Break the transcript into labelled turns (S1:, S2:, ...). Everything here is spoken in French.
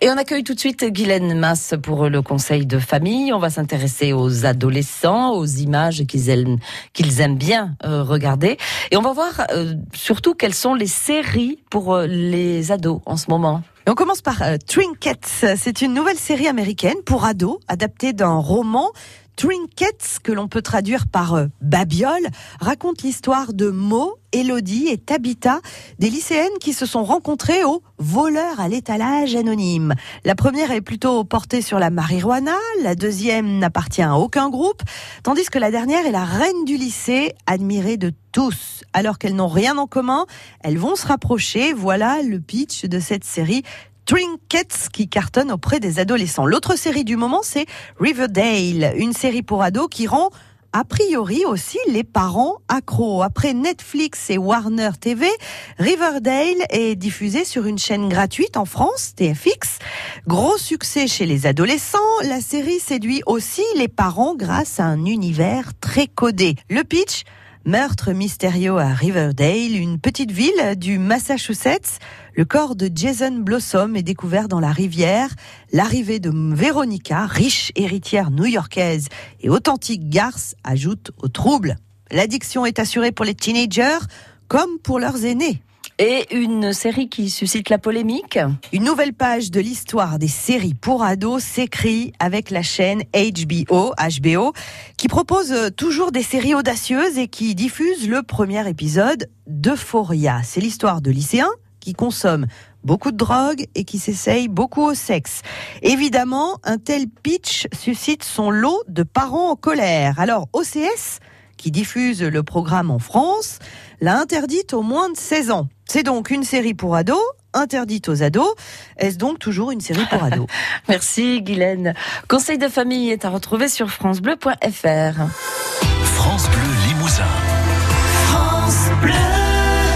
S1: Et on accueille tout de suite Guylaine Masse pour le conseil de famille. On va s'intéresser aux adolescents, aux images qu'ils aiment, aiment bien euh, regarder. Et on va voir euh, surtout quelles sont les séries pour euh, les ados en ce moment.
S2: on commence par Trinkets. C'est une nouvelle série américaine pour ados, adaptée d'un roman Trinkets, que l'on peut traduire par euh, Babiole, raconte l'histoire de Mo, Elodie et Tabitha, des lycéennes qui se sont rencontrées au voleur à l'étalage anonyme. La première est plutôt portée sur la marijuana, la deuxième n'appartient à aucun groupe, tandis que la dernière est la reine du lycée, admirée de tous. Alors qu'elles n'ont rien en commun, elles vont se rapprocher. Voilà le pitch de cette série Trinkets qui cartonne auprès des adolescents. L'autre série du moment, c'est Riverdale, une série pour ados qui rend a priori aussi les parents accros. Après Netflix et Warner TV, Riverdale est diffusé sur une chaîne gratuite en France, TFX. Gros succès chez les adolescents, la série séduit aussi les parents grâce à un univers très codé. Le pitch Meurtre mystérieux à Riverdale, une petite ville du Massachusetts. Le corps de Jason Blossom est découvert dans la rivière. L'arrivée de Veronica, riche héritière new-yorkaise et authentique garce, ajoute au trouble. L'addiction est assurée pour les teenagers comme pour leurs aînés.
S1: Et une série qui suscite la polémique
S2: Une nouvelle page de l'histoire des séries pour ados s'écrit avec la chaîne HBO, HBO, qui propose toujours des séries audacieuses et qui diffuse le premier épisode d'Euphoria. C'est l'histoire de lycéens qui consomment beaucoup de drogue et qui s'essayent beaucoup au sexe. Évidemment, un tel pitch suscite son lot de parents en colère. Alors, OCS, qui diffuse le programme en France, l'a interdite au moins de 16 ans. C'est donc une série pour ados, interdite aux ados. Est-ce donc toujours une série pour ados?
S1: Merci Guylaine. Conseil de famille est à retrouver sur francebleu.fr. France Bleu.